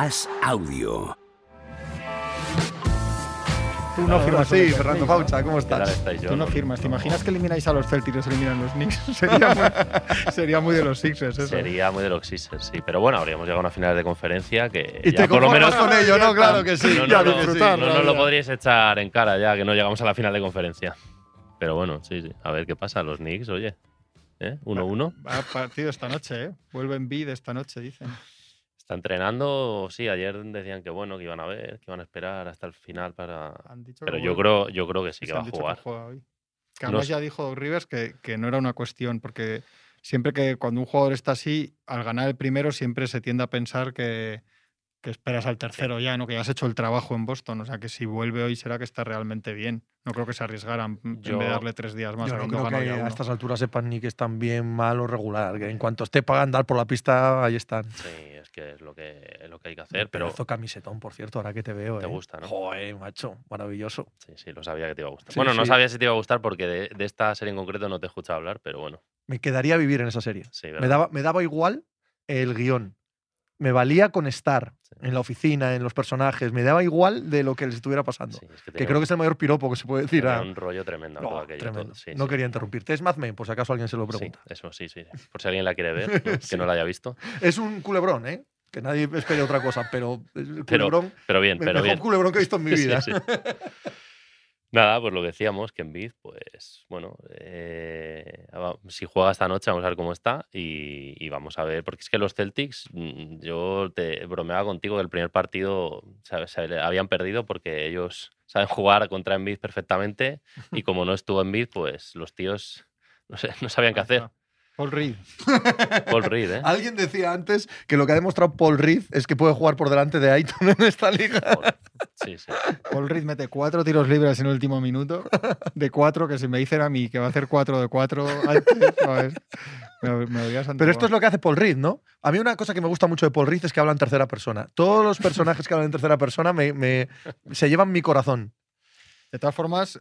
As Audio. Tú no firmas. Sí, Fernando Faucha, ¿cómo ¿Qué tal estás? Tú no firmas. ¿Te imaginas que elimináis a los Celtics y os eliminan los Knicks? sería, muy, sería muy de los Sixers eso. Sería muy de los Sixers, sí. Pero bueno, habríamos llegado a una final de conferencia que Y ya te por lo menos con ello, ¿no? Claro que sí. no, Ya no, no, disfrutar, no nos lo podríais echar en cara ya que no llegamos a la final de conferencia. Pero bueno, sí, sí. A ver qué pasa. Los Knicks, oye. ¿Eh? 1-1. Va partido esta noche, ¿eh? Vuelven bid esta noche, dicen. Está entrenando. Sí, ayer decían que bueno, que iban a ver, que iban a esperar hasta el final para. Han dicho Pero yo creo, yo creo que sí que va a jugar. juega hoy. Que además ya dijo Rivers que, que no era una cuestión, porque siempre que cuando un jugador está así, al ganar el primero siempre se tiende a pensar que, que esperas al tercero ya, ¿no? Que ya has hecho el trabajo en Boston. O sea que si vuelve hoy será que está realmente bien. No creo que se arriesgaran en vez de darle tres días más. Yo no creo que a estas alturas sepan ni que están bien, mal o regular. Que en cuanto esté para andar por la pista, ahí están. Sí, es que es lo que, es lo que hay que hacer. Pero Pedazo camisetón, por cierto, ahora que te veo. Te ¿eh? gusta, ¿no? Joder, macho, maravilloso. sí, sí, lo sabía que te iba a gustar. Sí, bueno, no sabía si te iba a gustar porque de, de esta serie en concreto no te he escuchado hablar, pero bueno. Me quedaría vivir en esa serie. Sí, Me daba, me daba igual el guion. Me valía con estar Sí. en la oficina, en los personajes. Me daba igual de lo que les estuviera pasando. Sí, es que creo un- que es el mayor piropo que se puede decir. tenía a- un rollo tremendo No, todo aquello. todo. tremendo. Sí, no quería interrumpirte. Es Mad Men, por si acaso alguien se lo pregunta. eso sí, sí. Por si alguien la quiere ver, que no la haya visto. Es un culebrón, ¿eh? Que nadie espere otra cosa, pero el Pero- culebrón, Pero bien, el pero mejor bien. culebrón que he visto en mi Sí, vida. Nada, pues lo que decíamos, que en Biz, pues bueno, eh, si juega esta noche vamos a ver cómo está y, y vamos a ver, porque es que los Celtics, mm, yo te bromeaba contigo que el primer partido ¿sabes? se habían perdido porque ellos saben jugar contra Embiid perfectamente y como no estuvo Embiid, pues los tíos no, sé, no sabían qué hacer. Paul Reed. Paul Reed, ¿eh? Alguien decía antes que lo que ha demostrado Paul Reed es que puede jugar por delante de Aiton en esta liga. Sí, sí. Paul Reed mete cuatro tiros libres en el último minuto. De cuatro, que si me dicen a mí que va a hacer cuatro de cuatro antes, ¿sabes? Me, Pero esto es lo que hace Paul Reed, ¿no? A mí una cosa que me gusta mucho de Paul Reed es que habla en tercera persona. Todos los personajes que hablan en tercera persona me, me- se llevan mi corazón. De todas formas,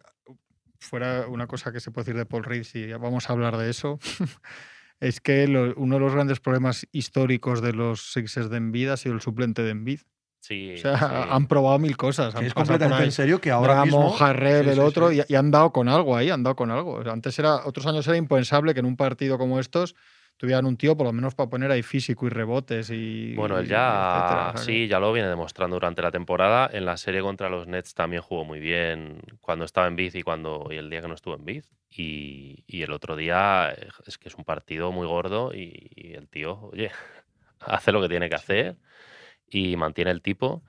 fuera una cosa que se puede decir de Paul Reed, si vamos a hablar de eso, es que lo- uno de los grandes problemas históricos de los Sixers de Envid ha sido el suplente de Envid. Sí, O sea, sí. han probado mil cosas. Han es completamente en serio que ahora Bramo, mismo... Harrell, Sí, el sí, otro, sí. Y, y han dado con algo ahí, han dado con algo. O sea, antes era, otros años era impensable que en un partido como estos tuvieran un tío, por lo menos para poner ahí físico y rebotes y. Bueno, él ya etcétera. Sí, ya lo viene demostrando durante la temporada. En la serie contra los Nets también jugó muy bien cuando estaba en Biz y cuando y el día que no estuvo en Biz. Y, y el otro día es que es un partido muy gordo y, y el tío, oye, hace lo que tiene que hacer y mantiene el tipo.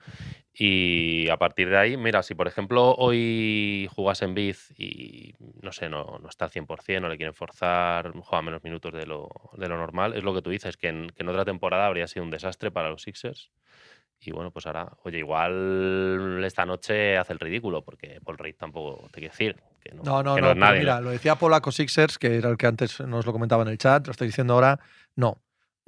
Y a partir de ahí, mira, si por ejemplo hoy jugas en Biz y no sé, no, no está al 100%, no le quieren forzar, juega menos minutos de lo, de lo normal, es lo que tú dices, que en, que en otra temporada habría sido un desastre para los Sixers. Y bueno, pues ahora, oye, igual esta noche hace el ridículo, porque Paul Reed tampoco te quiere decir que no, No, no, que no. pero nadie. mira, ¿no? lo decía Polaco Sixers, que era el que antes nos lo comentaba en el chat, lo estoy diciendo ahora. No.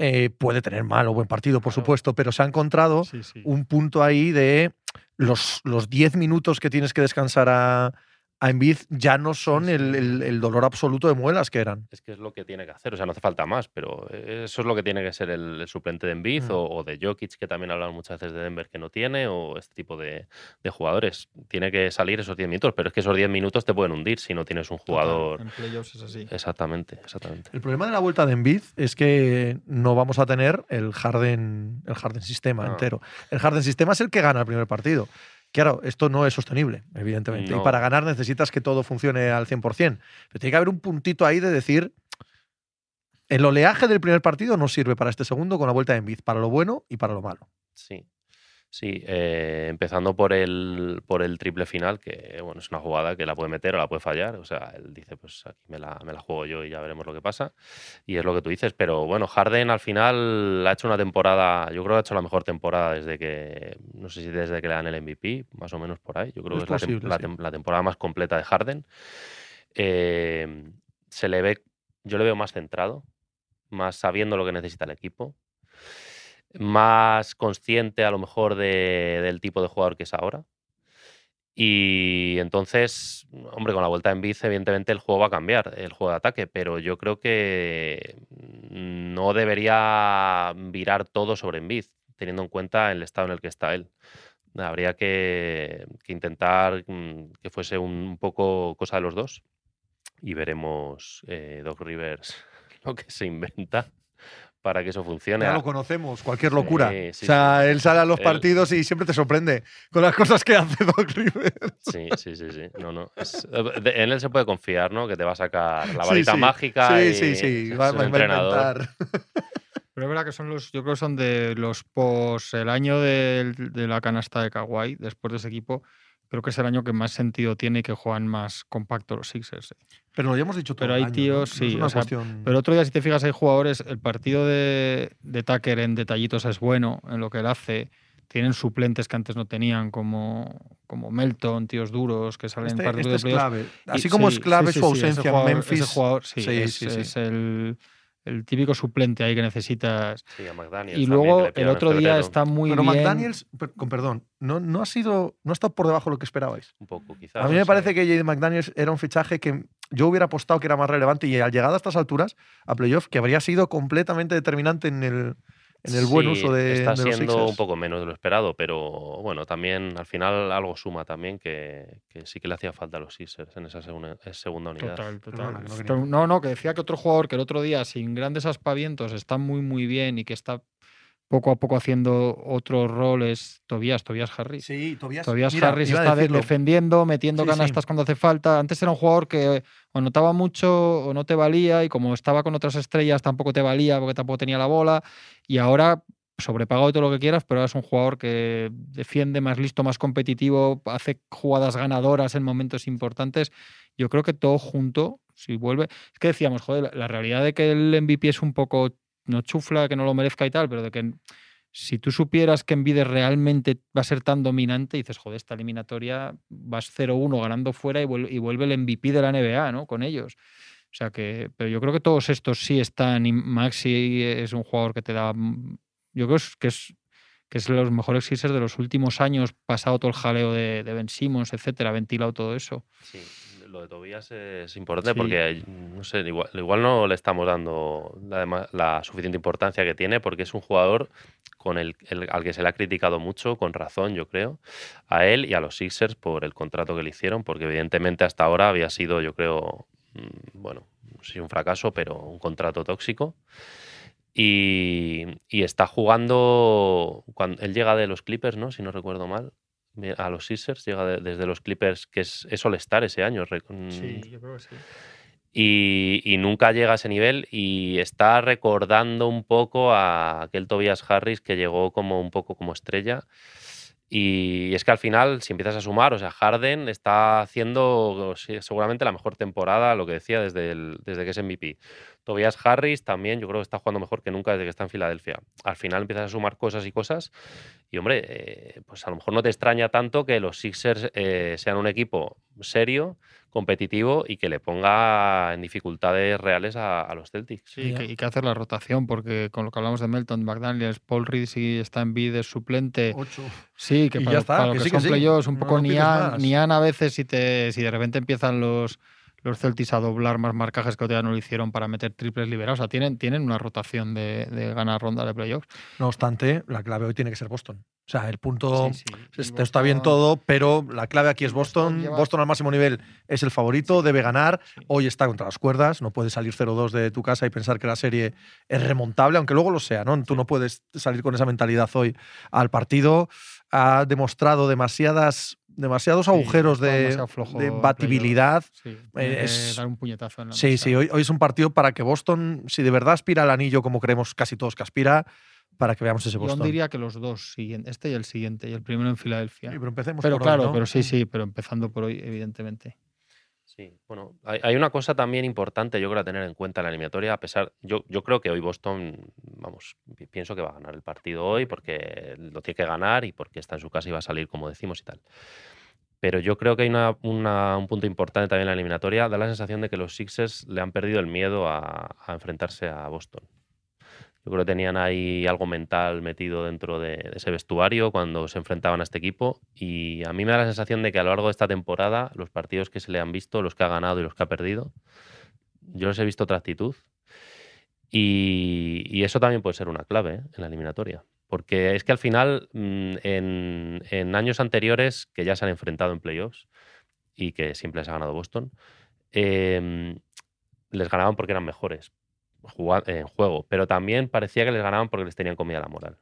Eh, puede tener mal o buen partido, por supuesto, pero se ha encontrado Sí, sí. un punto ahí de los, los 10 minutos que tienes que descansar a, a Embiid ya no son el, el- el dolor absoluto de muelas que eran. Es que es lo que tiene que hacer, o sea, no hace falta más, pero eso es lo que tiene que ser el, el suplente de Embiid Mm. o, o de Jokic, que también hablan muchas veces de Denver que no tiene, o este tipo de, de jugadores. Tiene que salir esos 10 minutos, pero es que esos 10 minutos te pueden hundir si no tienes un jugador. En playoffs es así. Exactamente, exactamente. El problema de la vuelta de Embiid es que no vamos a tener el Harden, el Harden sistema Ah. entero. El Harden sistema es el que gana el primer partido. Claro, esto no es sostenible, evidentemente. Y para ganar necesitas que todo funcione al 100%. Pero tiene que haber un puntito ahí de decir, el oleaje del primer partido no sirve para este segundo con la vuelta de Embiid, para lo bueno y para lo malo. Sí. Sí, eh, empezando por el, por el triple final, que bueno, es una jugada que la puede meter o la puede fallar. O sea, él dice, pues aquí me la, me la juego yo y ya veremos lo que pasa. Y es lo que tú dices. Pero bueno, Harden al final ha hecho una temporada, yo creo que ha hecho la mejor temporada desde que, no sé si desde que le dan el MVP, más o menos por ahí. Yo creo que es posible, sí. la temporada más completa de Harden. Eh, se le ve, yo le veo más centrado, más sabiendo lo que necesita el equipo más consciente a lo mejor de- del tipo de jugador que es ahora. Y entonces, hombre, con la vuelta en bici, evidentemente el juego va a cambiar, el juego de ataque, pero yo creo que no debería virar todo sobre Embiid. teniendo en cuenta el estado en el que está él. Habría que, que intentar mm, que fuese un poco cosa de los dos y veremos eh, Doc Rivers lo que se inventa para que eso funcione. Ya lo conocemos, cualquier locura. Sí, sí, o sea, sí. él sale a los Él- partidos y siempre te sorprende con las cosas que hace Doc Rivers. Sí, sí, sí, sí. No, no. Es- de- en él se puede confiar, ¿no? Que te va a sacar la varita sí. mágica. Sí, y sí, sí. es Va, va- va a entrenador. inventar. Pero es verdad que son los, yo creo que son de los pos, el año de, la canasta de Kawhi, después de ese equipo, creo que es el año que más sentido tiene y que juegan más compacto los Sixers. eh. Pero lo hemos dicho todo Pero el hay tíos, No sí, una o sea, cuestión- Pero otro día, si te fijas, hay jugadores, el partido de, de Tucker en detallitos es bueno en lo que él hace. Tienen suplentes que antes no tenían, como, como Melton, tíos duros que salen Este, en partidos este de es clave. Y- Así como sí, es clave su ausencia en jugador- ese Memphis. jugador, sí, es, es el, el típico suplente ahí que necesitas. Sí, a McDaniels Y luego el otro día está muy Pero bien. McDaniels, per- con perdón, no, no ha sido, no ha estado por debajo de lo que esperabais. Un poco, quizás. A mí me parece que Jaden McDaniels era un fichaje que yo hubiera apostado que era más relevante y al llegar a estas alturas, a playoff, que habría sido completamente determinante en el, en el buen uso de, Está de siendo un poco menos de lo esperado, pero bueno, también al final algo suma también que, que sí que le hacía falta a los Sixers en esa segunda, esa segunda unidad. Total, total. No, no, que decía que otro jugador que el otro día, sin grandes aspavientos, está muy, muy bien y que está poco a poco haciendo otros roles. Tobias, Tobias Harris. Sí, Tobias, Tobias mira, Harris está defendiendo, metiendo Sí, sí. canastas cuando hace falta. Antes era un jugador que o notaba mucho o no te valía y como estaba con otras estrellas tampoco te valía porque tampoco tenía la bola. Y ahora sobrepagado y todo lo que quieras, pero ahora es un jugador que defiende más listo, más competitivo, hace jugadas ganadoras en momentos importantes. Yo creo que todo junto, si vuelve... Es que decíamos, joder, la realidad de que el MVP es un poco, no chufla, que no lo merezca y tal, pero de que si tú supieras que Envide realmente va a ser tan dominante, dices, joder, esta eliminatoria vas 0-1 ganando fuera y vuel- y vuelve el MVP de la NBA, ¿no? Con ellos. O sea que, pero yo creo que todos estos sí están. y Maxi es un jugador que te da. mm, Yo creo que es que es los mejores Sixers de los últimos años, pasado todo el jaleo de, de Ben Simmons, etcétera, ventilado todo eso. Sí, lo de Tobías es importante Sí. porque, no sé, igual, igual no le estamos dando la, la suficiente importancia que tiene porque es un jugador con el, el- al que se le ha criticado mucho, con razón, yo creo, a él y a los Sixers por el contrato que le hicieron, porque evidentemente hasta ahora había sido, yo creo, mm, bueno, no sé si un fracaso, pero un contrato tóxico. Y, y está jugando, cuando él llega de los Clippers, ¿no? Si no recuerdo mal, a los Sixers, llega de- desde los Clippers, que es, es All-Star ese año. mm, yo creo que sí. y, y nunca llega a ese nivel y está recordando un poco a aquel Tobias Harris que llegó como un poco como estrella. Y es que al final, si empiezas a sumar, o sea, Harden está haciendo seguramente la mejor temporada, lo que decía, desde, desde que es MVP. Tobias Harris también, yo creo que está jugando mejor que nunca desde que está en Filadelfia. Al final empiezas a sumar cosas y cosas y, hombre, eh, pues a lo mejor no te extraña tanto que los Sixers eh, sean un equipo serio, competitivo y que le ponga en dificultades reales a, a los Celtics. Sí, y que, y que hacer la rotación, porque con lo que hablamos de Melton, McDaniels, Paul Reed si está en bid, es suplente. Ocho. Sí, que Y para, ya está, para lo que que, sí, son sí. playoffs, un No- poco no pides Nian. Nian a veces si, te, si de repente empiezan los, los Celtics a doblar más marcajes que día no lo hicieron para meter triples liberados. O sea, tienen, tienen una rotación de, de ganar ronda de playoffs. No obstante, la clave hoy tiene que ser Boston. O sea, el punto. Sí, sí. Está bien todo, pero la clave aquí es Boston Boston. lleva- Boston al máximo nivel es el favorito, debe ganar. Sí. Hoy está contra las cuerdas, no puedes salir 0-2 de tu casa y pensar que la serie es remontable, aunque luego lo sea, ¿no? Tú no puedes salir con esa mentalidad hoy al partido. Ha demostrado demasiadas, demasiados agujeros de, de batibilidad. Sí, que es- dar un puñetazo en la Sí, mesa. sí, hoy, hoy es un partido para que Boston, si de verdad aspira al anillo como creemos casi todos que aspira, para que veamos ese Yo Boston. diría que los dos, este y el siguiente, y el primero en Filadelfia. Sí, pero empecemos Pero por hoy, claro, ¿no? pero sí, sí, pero empezando por hoy, evidentemente. Sí, bueno, hay, una cosa también importante, yo creo, a tener en cuenta en la eliminatoria, a pesar, yo, creo que hoy Boston, vamos, pi- pienso que va a ganar el partido hoy porque lo tiene que ganar y porque está en su casa y va a salir, como decimos y tal. Pero yo creo que hay una- una- un punto importante también en la eliminatoria, da la sensación de que los Sixers le han perdido el miedo a enfrentarse a Boston. Yo creo que tenían ahí algo mental metido dentro de, ese vestuario cuando se enfrentaban a este equipo. Y a mí me da la sensación de que a lo largo de esta temporada, los partidos que se le han visto, los que ha ganado y los que ha perdido, yo les he visto otra actitud. Y, eso también puede ser una clave ¿eh? en la eliminatoria. Porque es que al final, mm, en, años anteriores, que ya se han enfrentado en playoffs y que siempre les ha ganado Boston, em, les ganaban porque eran mejores en juego, pero también parecía que les ganaban porque les tenían comida la moral.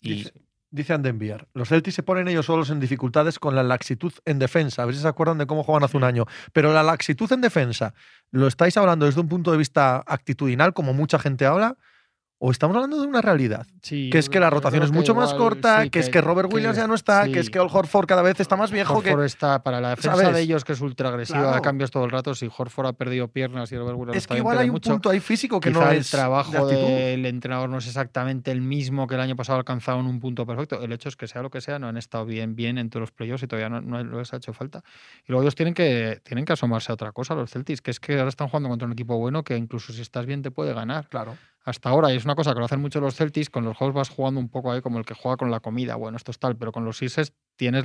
Y Dice, dice Andenbier, los Celtics se ponen ellos solos en dificultades con la laxitud en defensa. A ver si se acuerdan de cómo juegan hace un año. Pero la laxitud en defensa, ¿lo estáis hablando desde un punto de vista actitudinal, como mucha gente habla? ¿O estamos hablando de una realidad? Sí, Que es que la rotación es que mucho más corta, sí, que, es que Robert Williams ya no está, que es que Al Horford cada vez está más viejo. que Horford está para la defensa ¿sabes? de ellos, que es ultra agresiva, Claro. cambios todo el rato. Si Horford ha perdido piernas y Robert Williams Es que igual hay un mucho, punto ahí físico que no el es de trabajo del entrenador no es exactamente el mismo que el año pasado alcanzado en un punto perfecto. El hecho es que sea lo que sea, no han estado bien, bien en todos los playoffs y todavía no, no les ha hecho falta. Y luego ellos tienen que, tienen que asomarse a otra cosa, los Celtics, que es que ahora están jugando contra un equipo bueno que incluso si estás bien te puede ganar. Claro. Hasta ahora, y es una cosa que lo hacen mucho los Celtics, con los juegos vas jugando un poco ahí como el que juega con la comida. Bueno, esto es tal, pero con los Sixers tienes,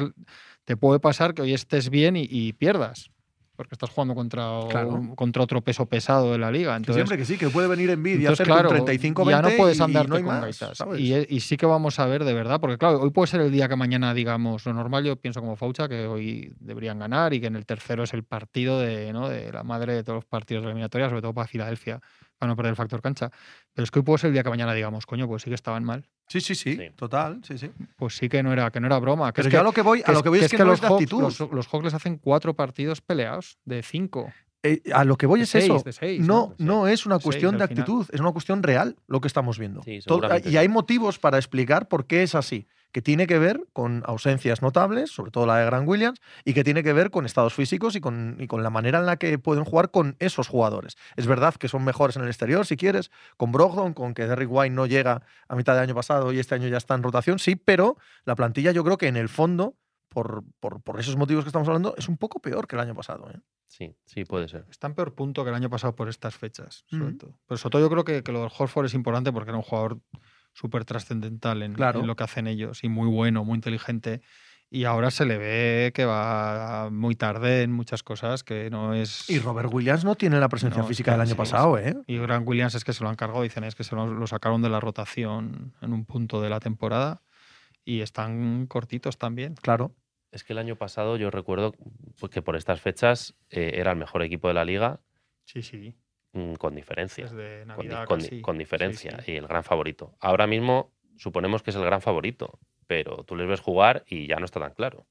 te puede pasar que hoy estés bien y, y pierdas. Porque estás jugando contra, Claro. un- contra otro peso pesado de la liga. Que Entonces, siempre que sí, que puede venir en y entonces, hacer claro, un 35 ya no puedes y andarte no hay con más, gaitas. ¿sabes? Y, y sí que vamos a ver de verdad, porque claro, hoy puede ser el día que mañana digamos lo normal. Yo pienso como Faucha que hoy deberían ganar y que en el tercero es el partido de, ¿no? de la madre de todos los partidos de la eliminatoria, sobre todo para Filadelfia, para no perder el factor cancha. Pero es que hoy puede ser el día que mañana digamos, coño, pues sí que estaban mal. Sí, sí, sí, Sí. total, sí, sí. Pues sí que no era, que no era broma. Que Pero es yo que, a lo que voy, a lo que voy es, que, no los es de Hawks, actitud. los, los Hawks les hacen cuatro partidos peleados de cinco. Eh, a lo que voy De es seis, eso. de seis, no, ¿no? no es una De cuestión seis de actitud, es una cuestión real lo que estamos viendo. Sí, Todo- seguramente y hay motivos para explicar por qué es así, que tiene que ver con ausencias notables, sobre todo la de Grant Williams, y que tiene que ver con estados físicos y con, y con la manera en la que pueden jugar con esos jugadores. Es verdad que son mejores en el exterior, si quieres, con Brogdon, con que Derrick White no llega a mitad del año pasado y este año ya está en rotación, sí, pero la plantilla yo creo que en el fondo, por, por, por esos motivos que estamos hablando, es un poco peor que el año pasado. ¿eh? Sí, sí, puede ser. Está en peor punto que el año pasado por estas fechas, sobre Mm. todo. Pero sobre todo yo creo que, que lo del Horford es importante porque era un jugador súper trascendental en, Claro. en lo que hacen ellos y muy bueno, muy inteligente. Y ahora se le ve que va muy tarde en muchas cosas, que no es... Y Robert Williams no tiene la presencia No, física del año sí, pasado. ¿eh? Y Grant Williams es que se lo han cargado, dicen, es que se lo, lo sacaron de la rotación en un punto de la temporada y están cortitos también. Claro. Es que el año pasado yo recuerdo pues, que por estas fechas eh, era el mejor equipo de la liga Sí, sí. Mm, con diferencia. Desde Con, di- Navidad con di- casi. con Sí, diferencia sí. y el gran favorito. Ahora mismo suponemos que es el gran favorito, pero tú les ves jugar y ya no está tan claro.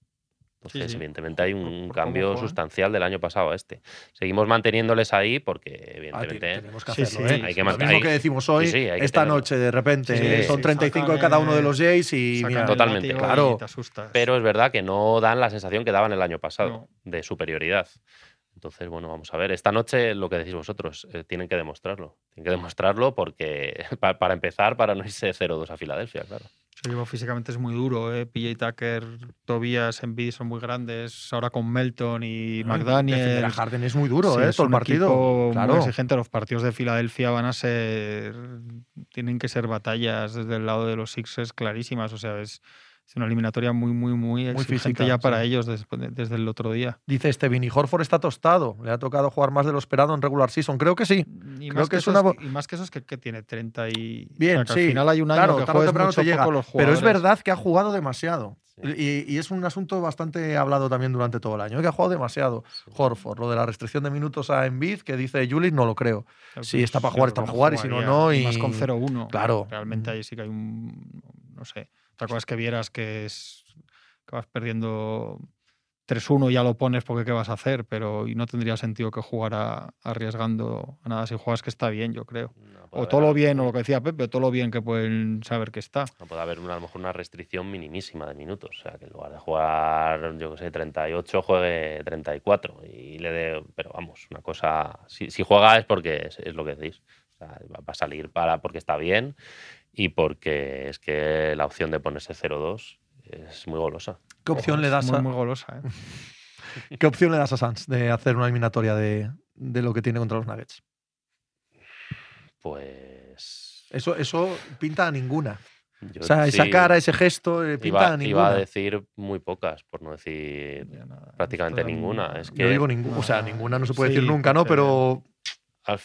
Entonces, sí. evidentemente hay un por cambio sustancial del año pasado a este. Seguimos manteniéndoles ahí porque, Ah, evidentemente, tenemos que hacerlo, sí, ¿eh? hay que Lo mismo que decimos hoy, sí, hay que esta tenerlo. noche de repente Sí, sí, son sí, 35 de cada uno de los Jays y mira, Totalmente, claro. y te asustas. pero es verdad que no dan la sensación que daban el año pasado No. de superioridad. Entonces, bueno, vamos a ver. Esta noche, lo que decís vosotros, eh, tienen que demostrarlo. Tienen que demostrarlo porque, pa- para empezar, para no irse 0-2 a Filadelfia, claro. Equipo físicamente es muy duro, ¿eh? PJ Tucker, Tobias, Embiid son muy grandes. Ahora con Melton y defender McDaniel. a Harden es muy duro, Sí, ¿eh? es Todo el un partido. Claro. muy exigente. Los partidos de Filadelfia van a ser. Tienen que ser batallas desde el lado de los Sixers clarísimas. O sea, es, es una eliminatoria muy, muy, muy, exigente física, ya para sí. ellos después de- desde el otro día. Dice este Vinny Horford está tostado. Le ha tocado jugar más de lo esperado en regular season. Creo que sí. Y Creo más que es una y más que eso es que, que tiene 30 y. Bien, o sea, que sí. Al final hay un año Claro, que temprano mucho llega. poco los Pero es verdad que ha jugado demasiado. Sí. Y, y es un asunto bastante hablado también durante todo el año, que ha jugado demasiado. Horford, lo de la restricción de minutos a Embiid, que dice Julius, no lo creo. Claro, si pues, está para jugar, está para jugar, y si no, no, y- más con 0-1. Claro. Realmente ahí sí que hay un. No sé. Cosa es que vieras que es. que vas perdiendo 3-1 y ya lo pones porque qué vas a hacer, pero y no tendría sentido que jugara arriesgando a nada si juegas que está bien, yo creo. No O todo lo bien, o lo que decía Pepe, todo lo bien que pueden saber que está. No puede haber una, a lo mejor una restricción minimísima de minutos. O sea, que en lugar de jugar, yo que sé, 38, juegue 34. Y le dé. Pero vamos, una cosa. Si, si juega es porque es, es lo que decís. O sea, va a salir para, porque está bien y porque es que la opción de ponerse 0-2 es muy golosa. ¿Qué opción, le Es das muy, a, muy golosa, ¿eh? ¿Qué opción le das a Sanz de hacer una eliminatoria de, de lo que tiene contra los Nuggets? Pues. Eso, eso pinta a ninguna. yo O sea, esa sí cara, ese gesto, eh, pinta Iba, a iba ninguna. a decir muy pocas, por no decir prácticamente ninguna. Es Yo que digo ninguna. O sea, ninguna no se puede sí, decir nunca, ¿no? Pero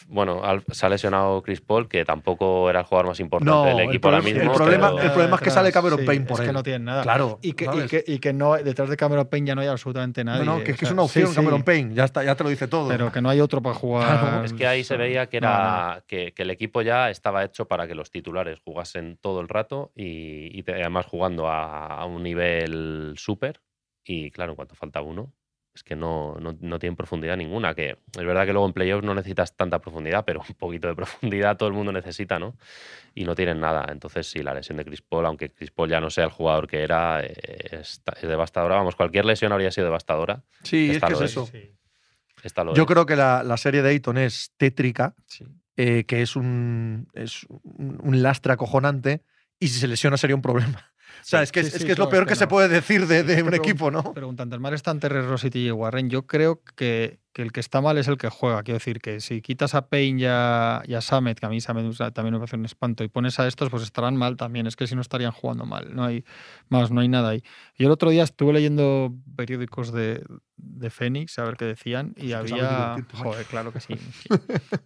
bueno, al- se ha lesionado Chris Paul, que tampoco era el jugador más importante del el equipo ahora mismo. el problema- pero- el problema es que sale Cameron Sí, Payne por es él. que no tienen nada. Claro. Y que, y ¿sabes? que, y que no, detrás de Cameron Payne ya no hay absolutamente nadie. No, no, que es que una opción, sí, sí, Cameron Payne. Ya, está, ya te lo dice todo. Pero que no hay otro para jugar. Claro, Es que ahí se veía que No, era Que, que el equipo ya estaba hecho para que los titulares jugasen todo el rato y, además jugando a, a un nivel súper. Y claro, en cuanto falta uno, es que no, no, no tienen profundidad ninguna. Que es verdad que luego en playoffs no necesitas tanta profundidad, pero un poquito de profundidad todo el mundo necesita, ¿no? Y no tienen nada. Entonces, sí, la lesión de Chris Paul, aunque Chris Paul ya no sea el jugador que era, eh, está- es devastadora. Vamos, cualquier lesión habría sido devastadora. sí, es esta que es eso. Sí, Esta lo Yo es. creo que la, la serie de Ayton es tétrica, sí. eh, que es un, es un un lastre acojonante, y si se lesiona sería un problema. O sea, es que, sí, es, es sí, que es lo peor es que, que se puede decir de, un equipo, ¿no? Preguntan, tan mal están Terry Ross y Warren. Yo creo que, que el que está mal es el que juega. Quiero decir que si quitas a Payne y a, y a Samet, que a mí Samet también me parece un espanto, y pones a estos, pues estarán mal también. Es que si no estarían jugando mal. No hay más, no hay nada ahí. Yo el otro día estuve leyendo periódicos de, de Fénix, a ver qué decían, y sabes había. Joder, claro que sí. sí.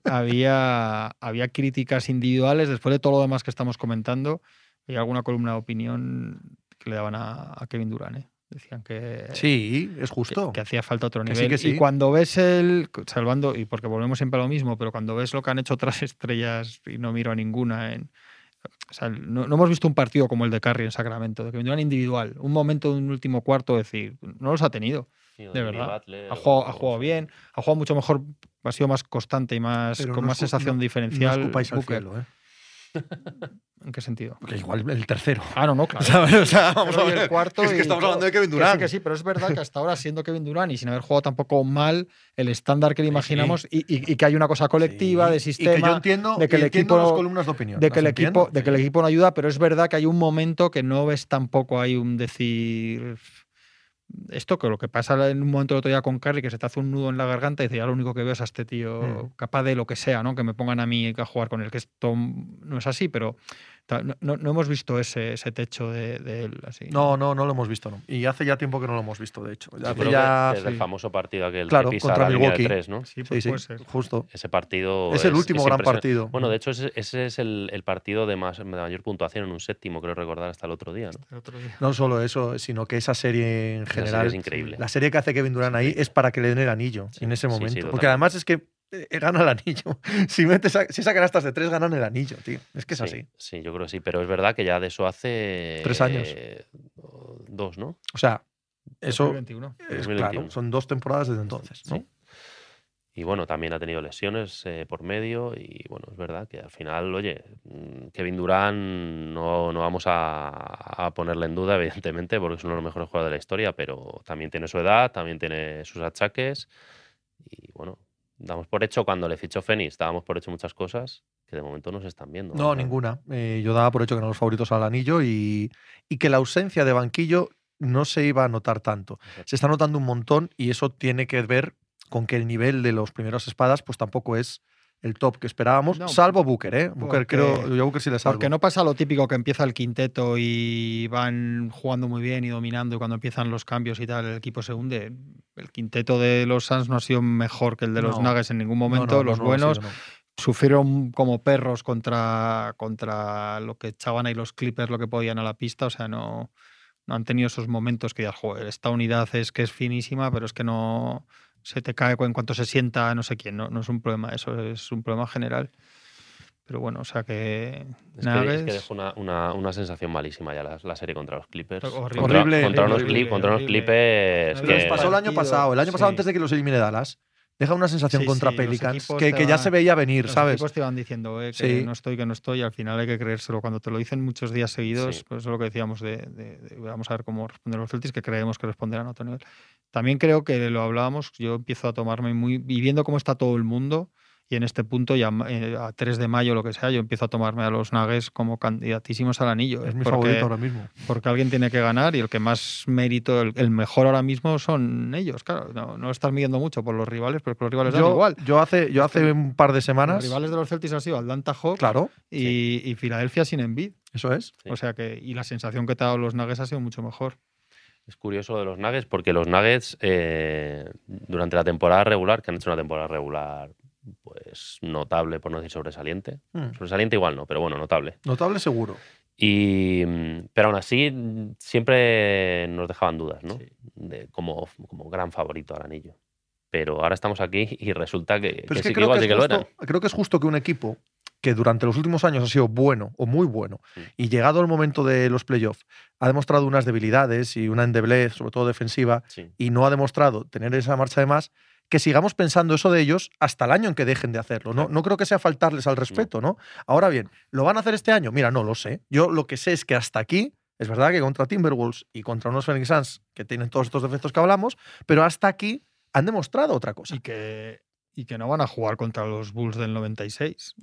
había, había críticas individuales después de todo lo demás que estamos comentando. Y alguna columna de opinión que le daban a, a Kevin Durant. ¿eh? Decían que, Sí, es que, justo. que hacía falta otro Que sí, nivel. que sí. Y cuando ves el. Salvando, y porque volvemos siempre a lo mismo, pero cuando ves lo que han hecho otras estrellas, y no miro a ninguna en. O sea, no, no hemos visto un partido como el de Curry en Sacramento, de Kevin Durant individual. Un momento de un último cuarto, decir, no los ha tenido. Sí, de verdad. Butler Ha jugado, ha jugado bien, ha jugado mucho mejor, ha sido más constante y más Pero con no más sensación no- diferencial. Al cielo, ¿eh? ¿En qué sentido? Porque igual el tercero. Ah, no, no, claro. ¿Sabes? O sea, vamos a y el ver. cuarto es que y estamos hablando de Kevin Que sí, Durant. que sí, pero es verdad que hasta ahora, siendo Kevin Durant y sin haber jugado tampoco mal, el estándar que le sí. imaginamos y, y- y que hay una cosa colectiva, Sí. de Y sistema, que yo entiendo, de que el y entiendo equipo- las columnas de opinión. de que, el equipo, de que el equipo no ayuda, pero es verdad que hay un momento que no ves tampoco hay un decir. Esto que lo que pasa en un momento el otro día con Carly, que se te hace un nudo en la garganta y dice, ya lo único que veo es a este tío Mm. capaz de lo que sea, ¿no? Que me pongan a mí a jugar con él, que esto no es así, pero no, no- no hemos visto ese, ese techo de, de él así. No, no, no lo hemos visto, no. Y hace ya tiempo que no lo hemos visto, de hecho. Ya. que desde el famoso partido aquel Claro, que pisa contra la línea de Milwaukee. tres, ¿no? Sí, Sí, pues sí, puede ser. justo. Ese partido Es el último gran partido. Bueno, de hecho, ese, ese es el, el partido de, más, de mayor puntuación en un séptimo, creo recordar, hasta el otro día. ¿no? El otro día. No solo eso, sino que esa serie en serie general. es increíble. La serie que hace Kevin Durant ahí es para que le den el anillo Sí, en ese sí, sí, momento. Porque además es que gana el anillo. Si, metes a- si sacan estas de tres, ganan el anillo, tío. Es que es sí, así. Sí, yo creo que sí, pero es verdad que ya de eso hace... Tres años. eh, dos, ¿no? O sea, eso 2021. es 2021. claro. Son dos temporadas desde entonces. ¿no? Sí. Y bueno, también ha tenido lesiones eh, por medio y bueno, es verdad que al final, oye, mm, Kevin Durant no, no vamos a, a ponerle en duda, evidentemente, porque es uno de los mejores jugadores de la historia, pero también tiene su edad, también tiene sus achaques y bueno, damos por hecho cuando le fichó Fénix, dábamos por hecho muchas cosas que de momento no se están viendo. No, ninguna. Eh, yo daba por hecho que eran los favoritos al anillo y, y que la ausencia de banquillo no se iba a notar tanto. Se está notando un montón y eso tiene que ver con que el nivel de los primeros espadas pues tampoco es el top que esperábamos, No, salvo Booker, ¿eh? Booker porque- creo, yo Booker sí le salvo. Porque no pasa lo típico que empieza el quinteto y van jugando muy bien y dominando y cuando empiezan los cambios y tal el equipo se hunde. El quinteto de los Suns no ha sido mejor que el de los No. Nuggets en ningún momento. no, los buenos sufrieron como perros contra, contra lo que echaban ahí los Clippers, lo que podían a la pista. O sea, no, no han tenido esos momentos que ya, joder, esta unidad es que es finísima, pero es que no se te cae en cuanto se sienta no sé quién. No, no es un problema, eso es un problema general. Pero bueno, o sea que. Es que, es que dejó una, una- una sensación malísima ya la, la serie contra los Clippers. Horrible. Contra, Horrible, contra unos, horrible, contra unos. Clippers pasó el año pasado, el año pasado sí. antes de que los elimine Dallas. Deja una sensación Sí, contra sí, los Pelicans que, que ya se veía venir, Los ¿sabes? equipos te van diciendo eh, que Sí. no estoy, que no estoy, y al final hay que creérselo. Cuando te lo dicen muchos días seguidos, pues eso es lo que decíamos de, de- de- vamos a ver cómo responden los Celtics, que creemos que responderán a otro nivel. También creo que lo hablábamos, yo empiezo a tomarme muy, y viendo cómo está todo el mundo, y en este punto, ya eh, a 3 de mayo, lo que sea, yo empiezo a tomarme a los Nuggets como candidatísimos al anillo. Es eh, mi porque, favorito ahora mismo. porque alguien tiene que ganar y el que más mérito, el, el mejor ahora mismo son ellos. Claro, no, no estás midiendo mucho por los rivales, pero los rivales dan Yo, igual. yo hace, yo hace un par de Los semanas. rivales de los Celtics han sido Atlanta Hawks Claro, y, y Filadelfia sin Embiid. eso es. Sí. O sea que, y la sensación que te ha dado los Nuggets ha sido mucho mejor. Es curioso lo de los Nuggets porque los Nuggets eh, durante la temporada regular, que han hecho una temporada regular pues notable, por no decir sobresaliente. Mm. Sobresaliente igual no, pero bueno, notable. Notable seguro. Y, pero aún así, siempre nos dejaban dudas, ¿no? Sí. De, como, como gran favorito al anillo. Pero ahora estamos aquí y resulta que, Pero que es sí que que creo igual que, sí que lo creo que es justo que un equipo que durante los últimos años ha sido bueno o muy bueno Mm. y llegado el momento de los playoffs ha demostrado unas debilidades y una endeblez, sobre todo defensiva, Sí. y no ha demostrado tener esa marcha de más, que sigamos pensando eso de ellos hasta el año en que dejen de hacerlo. No, no creo que sea faltarles al respeto, ¿no? Ahora bien, ¿lo van a hacer este año? Mira, no lo sé. Yo lo que sé es que hasta aquí, es verdad que contra Timberwolves y contra unos Phoenix Suns que tienen todos estos defectos que hablamos, pero hasta aquí han demostrado otra cosa. Y que, y que no van a jugar contra los Bulls del 96.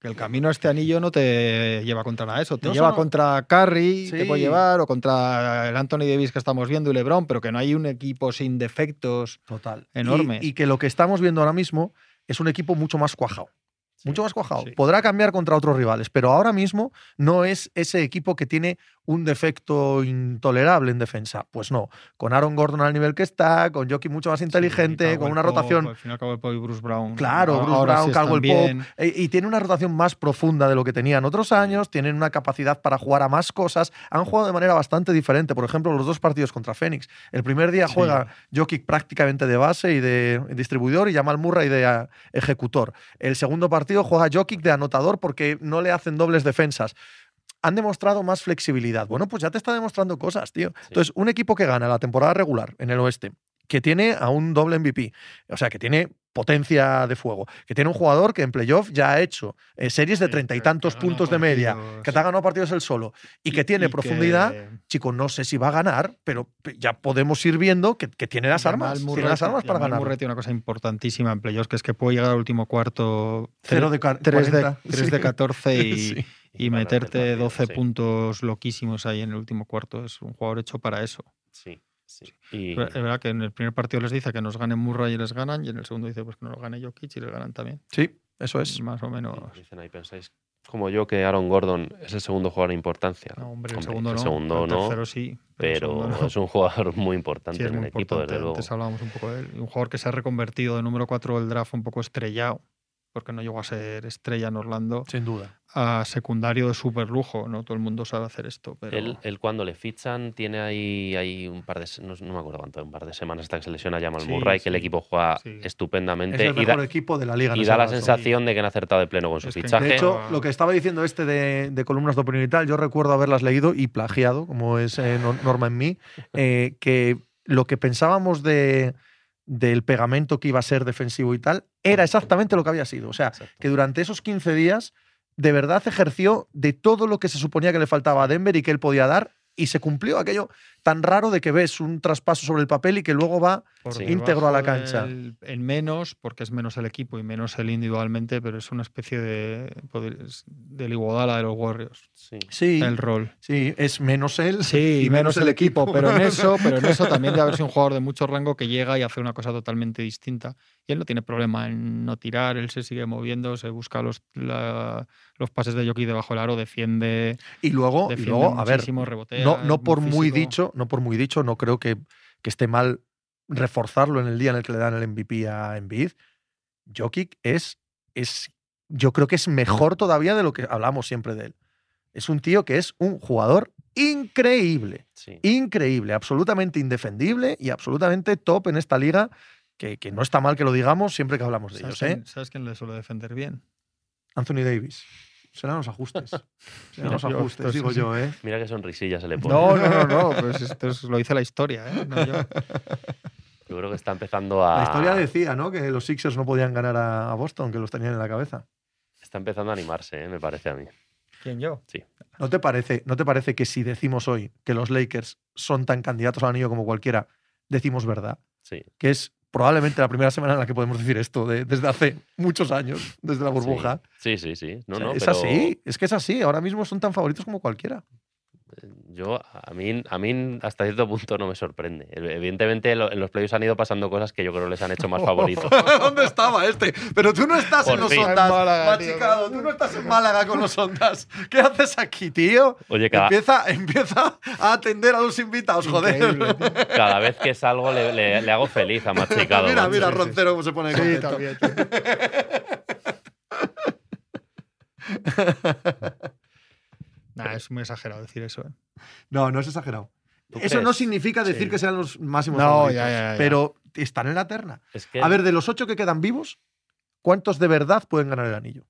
Que el camino a este anillo no te lleva contra nada de eso. Te No lleva solo- contra Curry, te puede llevar, o contra el Anthony Davis que estamos viendo y LeBron, pero que no hay un equipo sin defectos. Total. Y- Enorme. Y, que lo que estamos viendo ahora mismo es un equipo mucho más cuajado. Sí. Mucho más cuajado. sí. Podrá cambiar contra otros rivales, pero ahora mismo no es ese equipo que tiene un defecto intolerable en defensa. Pues no. Con Aaron Gordon al nivel que está, con Jockey mucho más inteligente, Sí, con una rotación Al final y Bruce Brown. Claro, Bruce ahora Brown, sí bien. Pope. eh, y tiene una rotación más profunda de lo que tenían otros años, tienen una capacidad para jugar a más cosas. Han jugado de manera bastante diferente. Por ejemplo, los dos partidos contra Phoenix. El primer día Sí. juega Jokic prácticamente de base y de distribuidor y Jamal Murray de ah, ejecutor. El segundo partido juega Jokic de anotador porque no le hacen dobles defensas. Han demostrado más flexibilidad. Bueno, pues ya te está demostrando cosas, tío. Entonces, un equipo que gana la temporada regular en el oeste, que tiene a un doble MVP, o sea, que tiene potencia de fuego, que tiene un jugador que en playoff ya ha hecho eh, series de treinta y tantos puntos de media, que te ha ganado partidos él solo y que tiene y profundidad. que- Chico, no sé si va a ganar, pero ya podemos ir viendo que, que tiene las armas. Murray tiene las armas para ganar. Murray tiene una cosa importantísima en playoffs, que es que puede llegar al último cuarto Cero de ca- 3 de, 40, tres sí. de 14 y, Sí. Y meterte partido, 12 sí. puntos loquísimos ahí en el último cuarto. Es un jugador hecho para eso. Sí, sí. Y, Es verdad que en el primer partido les dice que nos gane Murray y les ganan, y en el segundo dice pues que nos gane Jokic y les ganan también. Sí, eso es. Más o menos. y dicen ahí, pensáis como yo que Aaron Gordon es el segundo jugador de importancia. No, hombre, el Hombre, segundo el no. segundo el no, tercero sí. pero no. es un jugador muy importante Sí, es en muy el equipo, desde luego. Antes hablábamos un poco de él. Y Un jugador que se ha reconvertido de número 4 del draft un poco estrellado, porque no llegó a ser estrella en Orlando, Sin duda. a secundario de super lujo. No todo el mundo sabe hacer esto. Pero Él, él cuando le fichan tiene ahí, ahí un par de no, no me acuerdo cuánto, un par de semanas hasta que se lesiona Jamal Sí, Murray, que el equipo juega sí. Es estupendamente el y mejor da, equipo de la liga. y da la sensación de que han acertado de pleno con su Es que en fichaje. De hecho, lo que estaba diciendo este de, de columnas de opinión y tal, yo recuerdo haberlas leído y plagiado, como es eh, no- norma en mí, eh, que lo que pensábamos de, del pegamento que iba a ser defensivo y tal, era exactamente lo que había sido. O sea, Exacto. que durante esos 15 días de verdad ejerció de todo lo que se suponía que le faltaba a Denver y que él podía dar y se cumplió aquello tan raro de que ves un traspaso sobre el papel y que luego va Sí. íntegro a la cancha. del- En menos, porque es menos el equipo y menos él individualmente, pero es una especie de, poder- es del Iguodala de los Warriors. Sí. Sí, El rol. sí, es menos él Sí, y menos el equipo, pero en eso, pero en eso también debe haber sido un jugador de mucho rango que llega y hace una cosa totalmente distinta. Y él no tiene problema en no tirar, él se sigue moviendo, se busca los, la- los pases de Jockey debajo del aro, defiende, Y luego, y defiende luego a ver, rebotea. no, no por muy dicho, no por muy dicho, no creo que, que esté mal reforzarlo en el día en el que le dan el MVP a Embiid. Jokic es, es, yo creo que es mejor todavía de lo que hablamos siempre de él. Es un tío que es un jugador increíble, Sí. increíble, absolutamente indefendible y absolutamente top en esta liga, que, que no está mal que lo digamos siempre que hablamos de ¿Sabes ellos. ¿eh? sabes quién le suele defender bien? Anthony Davis. Serán los ajustes. Serán los ajustes, esto digo sí. yo, ¿eh? Mira qué sonrisilla se le pone. No, no, no, no, pues esto es- lo dice la historia, ¿eh? No yo. Yo creo que está empezando a. La historia decía, ¿no? Que los Sixers no podían ganar a, a Boston, que los tenían en la cabeza. Está empezando a animarse, ¿eh? me parece a mí. ¿Quién yo? ¿No te, parece, ¿No te parece que si decimos hoy que los Lakers son tan candidatos al anillo como cualquiera, decimos verdad? Sí. Que es probablemente la primera semana en la que podemos decir esto de- desde hace muchos años, desde la burbuja. Sí, sí, sí. sí. No, O sea, no, es pero así, es que es así. Ahora mismo son tan favoritos como cualquiera. Yo, a mí, a mí hasta cierto punto no me sorprende. Evidentemente lo- en los playoffs han ido pasando cosas que yo creo les han hecho más favoritos. ¿Dónde estaba este? Pero tú no estás Por en los fin. ondas, En Málaga, tío. machicado. Tú no estás en Málaga con los ondas. ¿Qué haces aquí, tío? Oye, cada, Empieza, empieza a atender a los invitados, joder. Tío. cada vez que salgo le, le- le hago feliz a Machicado. mira, macho. mira, sí, sí. Roncero cómo se pone Sí, también. tío. Nah, es muy exagerado decir eso. ¿eh? No, no es exagerado. ¿Tú Eso no significa decir Sí. que sean los máximos No, favoritos, ya, ya, ya. pero están en la terna. Es que A ver, de los ocho que quedan vivos, ¿cuántos de verdad pueden ganar el anillo?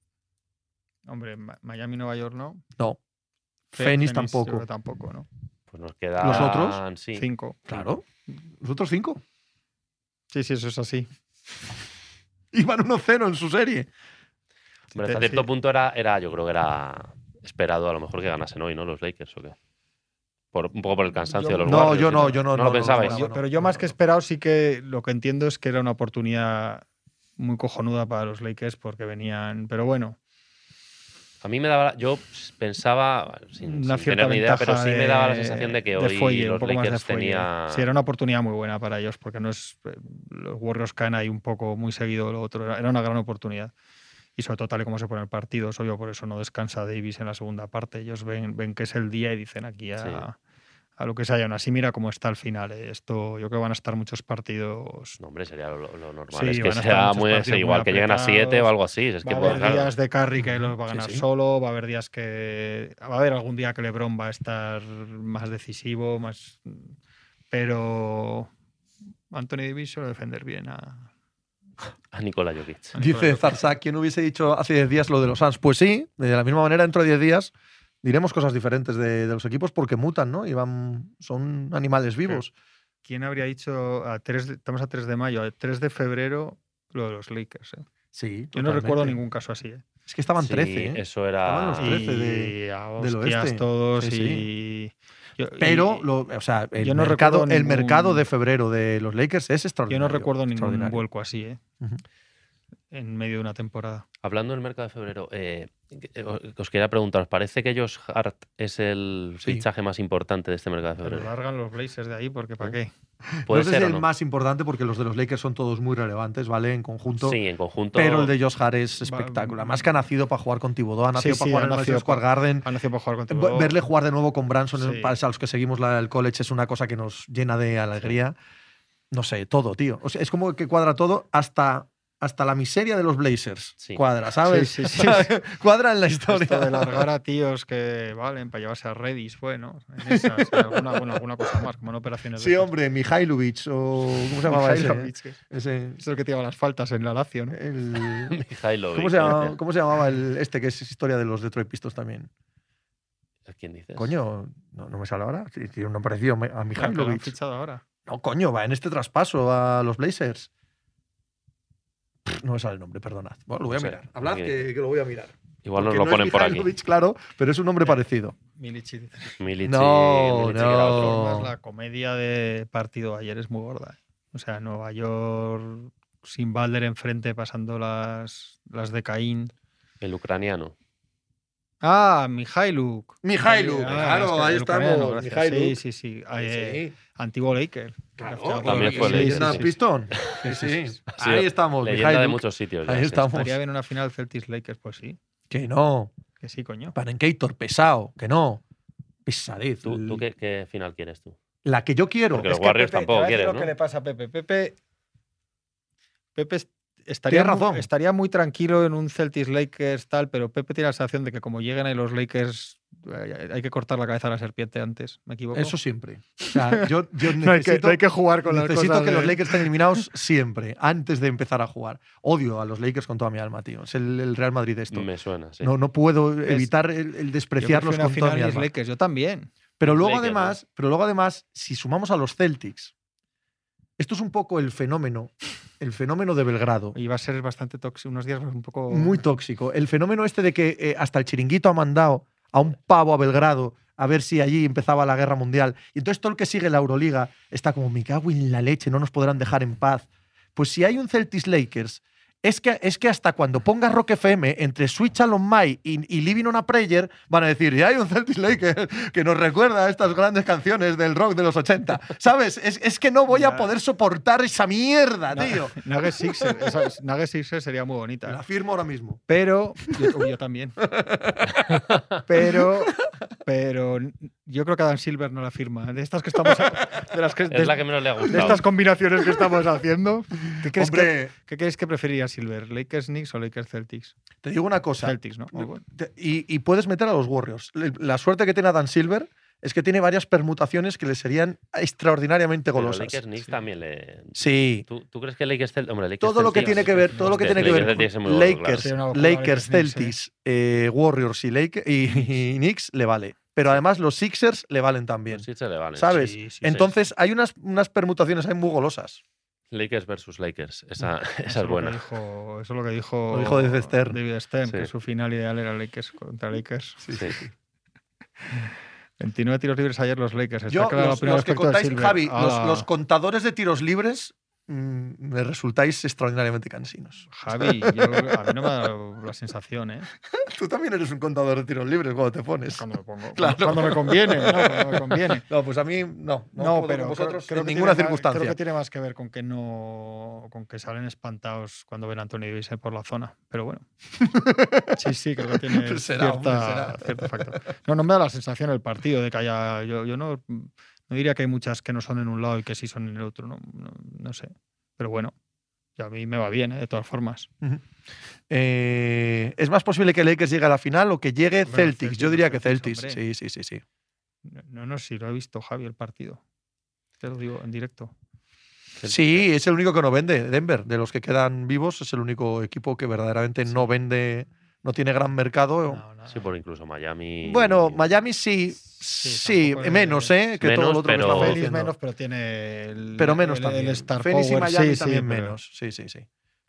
Hombre, Miami, Nueva York no. No. Phoenix tampoco. tampoco, ¿no? pues nos quedan. ¿Los otros? Sí. Cinco. Claro. Los otros cinco. Sí, sí, eso es así. Iban 1-0 en su serie. Hombre, te- hasta cierto punto era, era, yo creo que era esperado a lo mejor que ganasen hoy, ¿no? Los Lakers o qué. Por, un poco por el cansancio Yo- de los No, Warriors yo no, yo no. ¿No lo pensabais? no, Yo- no, pero yo no, más no, que esperado sí que lo que entiendo es que era una oportunidad muy cojonuda para los Lakers porque venían, pero bueno, A mí me daba. Yo pensaba, sin, una sin cierta tener ni idea, pero sí me daba la de- sensación de que de hoy fuelle, un los de Lakers fuelle. tenía. Sí, era una oportunidad muy buena para ellos porque no es eh, los Warriors caen ahí un poco muy seguido lo otro, era una gran oportunidad. Y sobre todo tal y como se pone el partido, es obvio, por eso no descansa Davis en la segunda parte. Ellos ven, ven que es el día y dicen aquí a, Sí. a lo que sea. Y aún así mira cómo está el final. eh. Esto, yo creo que van a estar muchos partidos No, hombre, sería lo, lo normal. Sí, es que sea muy. igual que lleguen a 7 o algo así. Es que, va a haber claro, días de Curry que los va a ganar sí. solo, va a haber días que. Va a haber algún día que LeBron va a estar más decisivo, más. Pero. Anthony Davis suele defender bien a. a Nikola Jokic. Dice. Zarzak, ¿quién hubiese dicho hace 10 días lo de los Suns? Pues sí, de la misma manera, dentro de 10 días diremos cosas diferentes de, de los equipos porque mutan, ¿no? Y van, son animales vivos. ¿Quién habría dicho a 3 de- estamos a 3 de mayo, a 3 de febrero lo de los Lakers? eh? Sí. Yo no recuerdo ningún caso así. ¿eh? Es que estaban Sí, 13, ¿eh? Eso Estaban era. los 13 de- y a del hostias oeste. todos Sí, y. yo- Pero, y- lo- o sea, el, yo no mercado, de febrero de los Lakers es yo extraordinario. no recuerdo ningún vuelco así, ¿eh? En medio de una temporada. Hablando del mercado de febrero, eh, que- os- quería preguntar, ¿os parece que Josh Hart es el Sí. fichaje más importante de este mercado de Pero febrero? largan los Blazers de ahí porque ¿para qué? ¿Puede no sé ser si o el no? más importante porque los de los Lakers son todos muy relevantes, ¿vale? En conjunto. Sí, en conjunto. Pero el de Josh Hart es espectacular. Más que ha nacido para jugar con Thibodeau, ha nacido Sí, para sí, jugar en el nacido Madison Square Garden. Ha nacido para jugar Ve- contigo. Verle jugar de nuevo con Branson, Sí. para los que seguimos la- el college, es una cosa que nos llena de alegría. No sé, todo, tío. O sea, es como que cuadra todo hasta, hasta la miseria de los Blazers. Sí. Cuadra, ¿sabes? Sí, sí, sí. cuadra en la historia. Esto de largar a tíos que valen para llevarse a Redis fue, ¿no? En esas, y alguna, bueno, alguna cosa más, como en operaciones Sí, de hombre, Mihailovic o. ¿Cómo se llamaba ese? Ese- Es el que tira las faltas en la Lazio, ¿no? el- Mihailovic, ¿Cómo, se llamaba, cómo se llamaba el, este que es historia de los Detroit Pistons también? ¿Quién dices? Coño, no, no me sale ahora. Tiene un nombre parecido a Claro, que lo han Mihailovic. fichado ahora. No, coño, va en este traspaso a los Blazers. No me sale el nombre, perdonad. Bueno, lo voy a No sé, mirar. Hablad que, que lo voy a mirar. Igual nos lo no es ponen por aquí. Claro, pero es un nombre parecido. Milici. Milici, No, Milici, que era no. otro. La comedia de partido ayer es muy gorda. ¿eh? O sea, Nueva York sin Balder enfrente pasando las, las de Caín. El ucraniano. Ah, Mijailuk. Mijailuk, Ah, claro, es que ahí estamos. Mijailuk. Sí, sí, sí. Eh, Antiguo Laker. Claro, También fue Laker, leyenda sí, sí. Pistón. Sí, sí. sí, sí. Ahí estamos, Leyenda de muchos sitios. ya, Ahí estamos. Estaría bien una final Celtics Lakers, pues sí. Que no. Que sí, coño. Panenkator, pesado, que no. Pesadez. ¿Tú, tú qué, qué final quieres tú? La que yo quiero. Porque los Warriors tampoco quieren, lo ¿no? que le pasa a Pepe. Pepe, Pepe est- estaría, razón. estaría muy tranquilo en un Celtics Lakers tal, pero Pepe tiene la sensación de que como lleguen ahí los Lakers hay que cortar la cabeza a la serpiente antes. ¿Me equivoco? Eso siempre. O sea, yo, yo no, hay que, necesito, no hay que jugar con las necesito cosas que los Lakers estén eliminados siempre, antes de empezar a jugar. Odio a los Lakers con toda mi alma, tío. Es el, el Real Madrid de esto. Me suena, sí. No, no puedo Es- evitar el, el despreciarlos con toda mi alma. Lakers, yo también. Pero luego, Lakers, además, pero luego además, si sumamos a los Celtics, esto es un poco el fenómeno, el fenómeno de Belgrado. Y va a ser bastante tóxico, unos días un poco... Muy tóxico. El fenómeno este de que eh, hasta el chiringuito ha mandado a un pavo a Belgrado a ver si allí empezaba la guerra mundial. Y entonces todo el que sigue la Euroliga está como, me cago en la leche, no nos podrán dejar en paz. Pues si hay un Celtics Lakers es que, es que hasta cuando pongas Rock FM entre Switch on My y, y Living on a Prayer, van a decir, y hay un Celtic Laker que nos recuerda a estas grandes canciones del rock de los 80. ¿Sabes? Es, es que no voy a poder soportar esa mierda, tío. Nuggets Sixers, esa- Nuggets Sixers sería muy bonita. La ¿eh? firmo ahora mismo. Pero, yo también. Pero, pero yo creo que Adam Silver no la firma. De estas que estamos, de las que, de, Es la que menos le ha de gustado. estas combinaciones que estamos haciendo, ¿qué crees, que, Hombre, ¿qué crees que preferiría Silver? ¿Lakers Knicks o Lakers Celtics? te digo una cosa. Celtics, ¿no? Te- Y, y puedes meter a los Warriors. La suerte que tiene Dan Silver es que tiene varias permutaciones que le serían extraordinariamente Pero golosas. Lakers Knicks sí. también le. Sí. ¿Tú, tú crees que Lakers Celtics. Hombre, Lakers Todo lo que Celtics- tiene que ver, todo lo que tiene que ver Lakers Lakers, Celtics, eh, Warriors y, Lake- y, y Knicks le vale. Pero además los Sixers le valen también. Sí se le vale. ¿Sabes? Sí, sí, Entonces hay unas, unas permutaciones ahí muy golosas. Lakers versus Lakers. Esa, esa Eso es buena. dijo- eso es lo que dijo, Lo dijo David Stern. David Stern, Sí. que su final ideal era Lakers contra Lakers. Sí. 29 tiros libres ayer los Lakers. Está Yo, claro la los, los que contáis. Javi, los, Ala. los contadores de tiros libres me resultáis extraordinariamente cansinos. Javi, yo, a mí no me ha dado la sensación, ¿eh? Tú también eres un contador de tiros libres cuando te pones. Cuando me pongo. Claro. Cuando me conviene, ¿no? Cuando me conviene. No, pues a mí no. No, pero creo, vosotros creo en que ninguna más- circunstancia. creo que tiene más que ver con que no con que salen espantados cuando ven a Anthony Davis por la zona. Pero bueno. Sí, sí, creo que tiene Será, hombre, cierta- será. cierto factor. No, no me da la sensación el partido de que haya. Yo, yo no, no diría que hay muchas que no son en un lado y que sí son en el otro. No, no, no sé. Pero bueno. A mí me va bien, ¿eh? de todas formas. Eh, ¿Es más posible que Lakers llegue a la final o que llegue Hombre, Celtics? Celtics, Yo diría que Celtics, hombre. Sí, sí, sí, sí. No, no, si lo he visto, Javi, el partido. Te lo digo en directo. Sí, es el único que no vende. Denver, de los que quedan vivos, es el único equipo que verdaderamente no vende, no tiene gran mercado. No, no, Sí, por incluso Miami. Bueno, Miami sí, sí, es- menos, ¿eh? Que todo Menos, lo otro que pero- estamos Phoenix diciendo. menos, pero tiene el, Pero menos el- también. El Star Phoenix y Miami sí, sí, también pero- menos. Sí, sí, sí.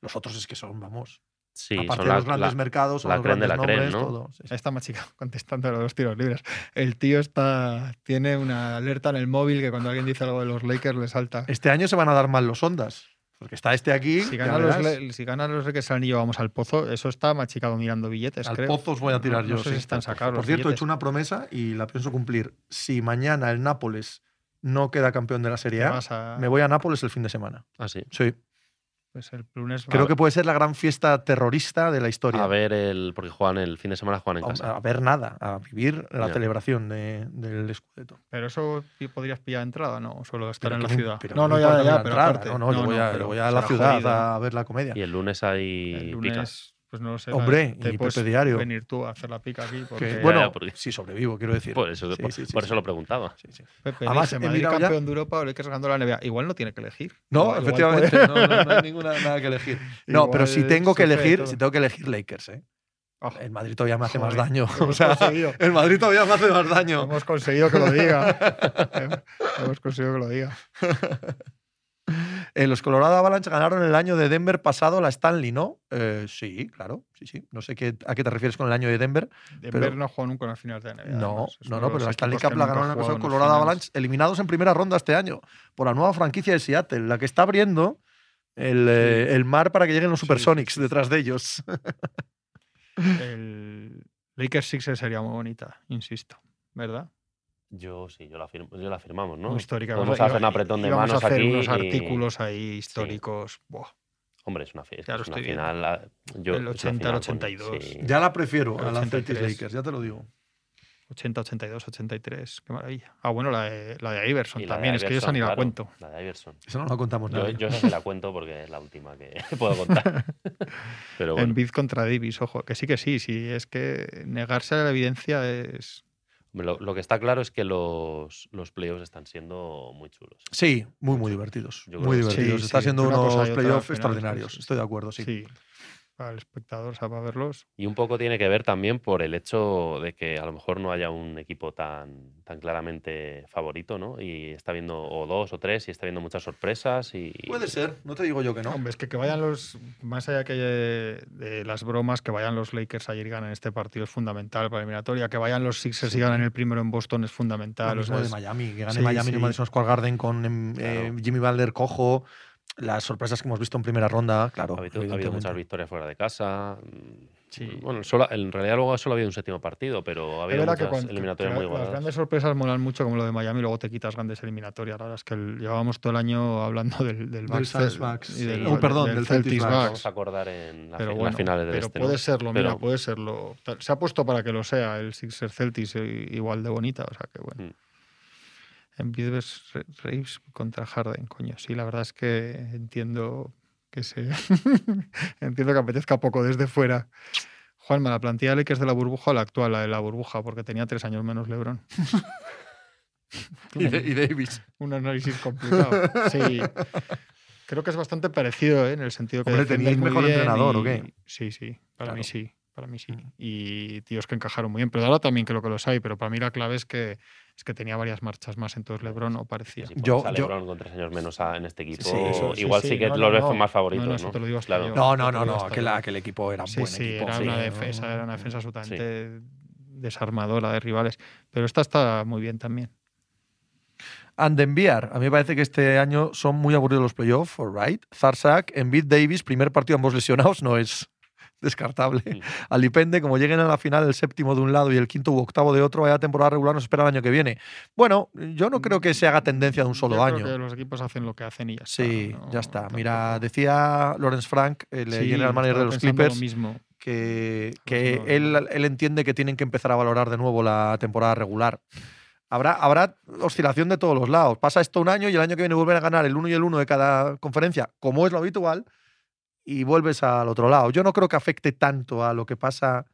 Los otros es que son, vamos. Sí, aparte son de la- los grandes la- mercados, la los creme de grandes la nombres, ¿no? todo. Sí, sí. Ahí está Machica contestando a los tiros libres. El tío está tiene una alerta en el móvil que cuando alguien dice algo de los Lakers le salta. Este año se van a dar mal los ondas. Porque está este aquí. Si ganan los, si ganan los el anillo vamos al pozo, eso está machicado mirando billetes, Al creo. pozo os voy a tirar No- yo. no sé sí. si están sacados Por cierto, he hecho una promesa y la pienso cumplir. Si mañana el Nápoles no queda campeón de la Serie A, a- me voy a Nápoles el fin de semana. Ah, sí. Sí. Pues el lunes Creo que puede ser la gran fiesta terrorista de la historia. A ver, el, porque juegan el fin de semana juegan en A- casa. a ver nada, a vivir la celebración de- del Scudetto. Pero eso podrías pillar entrada, no, solo estar Pero en la ciudad. pero no, no, ya, ya, pero entrada. No, no, yo voy a, voy a la ciudad jodido. a ver la comedia. Y el lunes hay El pica. lunes, pues no lo sé. Hombre, te y puedes Diario. venir tú a hacer la pica aquí. Que, Porque bueno, ya, porque- si sobrevivo, quiero decir. Por eso, Sí, por, sí, sí, por sí. eso lo preguntaba. Sí, sí. Pepe Además, dice, he Madrid ya- campeón de Europa o Lakers ganando la NBA. Igual no tiene que elegir. No, Igual- igual efectivamente, puede- no, no- no hay ninguna nada que elegir. No, pero si tengo que elegir, si tengo que elegir Lakers, ¿eh? Oh, El Madrid todavía me hace más daño. O sea, el Madrid todavía me hace más daño. Hemos conseguido que lo diga. hemos conseguido que lo diga. Eh, los Colorado Avalanche ganaron el año de Denver pasado la Stanley, ¿no? Eh, sí, claro, sí, sí. No sé qué, a qué te refieres con el año de Denver. Denver Pero- no jugó nunca una final de NBA. No, no, no, pero la Stanley Cup la ha el pasado en Colorado finales. Avalanche, eliminados en primera ronda este año por la nueva franquicia de Seattle, la que está abriendo el, eh, el mar para que lleguen los Supersonics sí. detrás de ellos. El Lakers Sixers sería muy bonita, insisto. ¿Verdad? Yo sí, yo la, firmo, yo la firmamos, ¿no? Histórica. Podemos Iba- hacer un apretón de manos a hacer aquí. unos y- artículos ahí históricos. Buah, Hombre, es una, fi- es Ya lo es una estoy viendo. final. la- Yo, El es una 80 al final con- 82. sí. ya la prefiero El a la 83. Celtics Lakers, ya te lo digo. 80, 82, 83. Qué maravilla. Ah, bueno, la de, la de Iverson la de también. es que yo esa ni la claro, cuento. La de Iverson. Eso no lo contamos nada. yo esa sí la cuento porque es la última que puedo contar. Pero bueno, En contra Davis, ojo. Que sí que sí. Sí, es que negarse a la evidencia es. Lo, lo que está claro es que los, los playoffs están siendo muy chulos. Sí, muy, muy divertidos. Muy divertidos. Sí, Está sí, siendo una unos playoffs extraordinarios. Estoy de acuerdo, sí. Sí. El espectador, o sea, para verlos. Y un poco tiene que ver también por el hecho de que a lo mejor no haya un equipo tan, tan claramente favorito, ¿no? Y está viendo o dos o tres y está viendo muchas sorpresas y Puede ser, no te digo yo que no. Hombre, es que que vayan los. Más allá que de, las bromas, que vayan los Lakers ayer y ganen este partido es fundamental para la eliminatoria. Que vayan los Sixers y ganen el primero en Boston es fundamental. Lo o sea, de Miami, que gane Sí, Miami en sí. el Madison Square Garden con em, eh, Claro. Jimmy Butler cojo. Las sorpresas que hemos visto en primera ronda, claro. Ha habido, ha habido muchas victorias fuera de casa. mm, Sí. Bueno, solo, en realidad luego solo ha habido un séptimo partido, pero ha habido que muchas cuando- eliminatorias que muy las buenas. grandes sorpresas molan mucho, como lo de Miami, luego te quitas grandes eliminatorias. La verdad es que el- llevábamos todo el año hablando del, del, Del Bucks Cel- Bucks. y del, Oh, perdón, del del Celtics Bucks. Vamos a acordar en, la Pero bueno, las finales del pero este. puede ¿no? serlo, mira, Pero- puede serlo. Se ha puesto para que lo sea el Sixer Celtics eh, igual de bonita, o sea que bueno. Mm. En Bidves Reeves contra Harden, coño. Sí, la verdad es que entiendo que se entiendo que apetezca poco desde fuera. Juanma, la plantilla de Lakers de la burbuja o la actual, la de la burbuja, porque tenía tres años menos LeBron. Y, de- y Davis. Un análisis complicado. Sí. Creo que es bastante parecido ¿eh? en el sentido que. Hombre, ¿teníais mejor entrenador o y- qué? Sí, sí. Para mí sí. Para mí sí. Mm. Y tíos que encajaron muy bien. Pero ahora también creo que los hay. Pero para mí la clave es que, es que tenía varias marchas más. Entonces LeBron o parecía. Yo- yo- con tres años menos a- en este equipo, Sí, eso- sí, igual sí, sí, que no, los no, ves no. más favoritos, No, ¿no? no, eso te lo digo hasta claro. yo. No, no, no, no, que, la, que el equipo era un Sí, buen sí, equipo. era sí, una ¿no? defensa, era una defensa absolutamente desarmadora de rivales. Pero esta está muy bien también. And de enviar, a mí me parece que este año son muy aburridos los playoffs, all right. Zarsak, Embiid Davis, primer partido ambos lesionados, no es descartable. Mm. Alipende, como lleguen a la final el séptimo de un lado y el quinto u octavo de otro, vaya temporada regular nos espera el año que viene. Bueno, yo no creo que se haga tendencia de un solo Yo año. Que los equipos hacen lo que hacen y ya está. Sí, no- ya está. Mira, decía Lawrence Frank, el Sí, general manager de los pensando lo Clippers, mismo. que, que no, él, él entiende que tienen que empezar a valorar de nuevo la temporada regular. Habrá, habrá oscilación de todos los lados. Pasa esto un año y el año que viene vuelven a ganar el uno y el uno de cada conferencia, como es lo habitual, y vuelves al otro lado. Yo no creo que afecte tanto a lo que pasa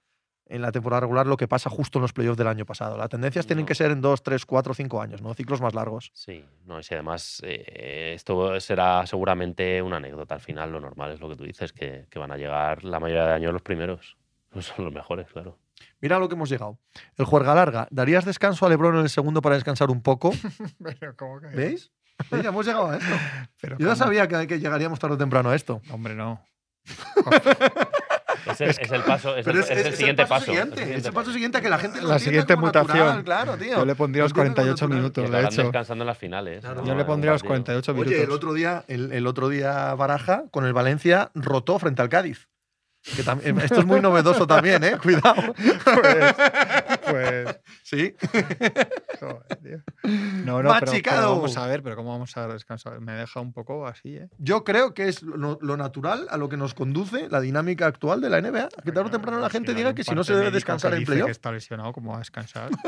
en la temporada regular, lo que pasa justo en los playoffs del año pasado. Las tendencias tienen que ser en dos, tres, cuatro, cinco años, ¿no? Ciclos más largos. Sí, no, y si además eh, esto será seguramente una anécdota. Al final, lo normal es lo que tú dices, que, que van a llegar la mayoría de años los primeros. No son los mejores, claro. Mira a lo que hemos llegado. El juerga larga. ¿Darías descanso a Lebron en el segundo para descansar un poco? Pero, ¿cómo que? ¿Veis? Ya hemos llegado a esto. Pero Yo ya ¿cómo? sabía que, que llegaríamos tarde o temprano a esto. Hombre, no. Es el, es el paso, es, el, es el siguiente paso. siguiente, es el es paso siguiente a que la gente lo La siguiente como natural, mutación. claro, tío. Yo le pondría los Lo entiende como 48 natural. Y minutos, de hecho. descansando en las finales. Claro. ¿no? Yo le pondría los un partido. 48 minutos. Oye, el otro día, el, el otro día Baraja con el Valencia rotó frente al Cádiz. Que también- esto es muy novedoso también, ¿eh? Cuidado. Pues, pues Sí. joder, tío. No, no, pero, pero Machicado. vamos a ver, pero ¿cómo vamos a descansar? Me deja un poco así, ¿eh? Yo creo que es lo, lo natural a lo que nos conduce la dinámica actual de la NBA. Que tarde o temprano la gente hay diga que si no se debe descansar que en que playoff. está lesionado, ¿cómo va a descansar?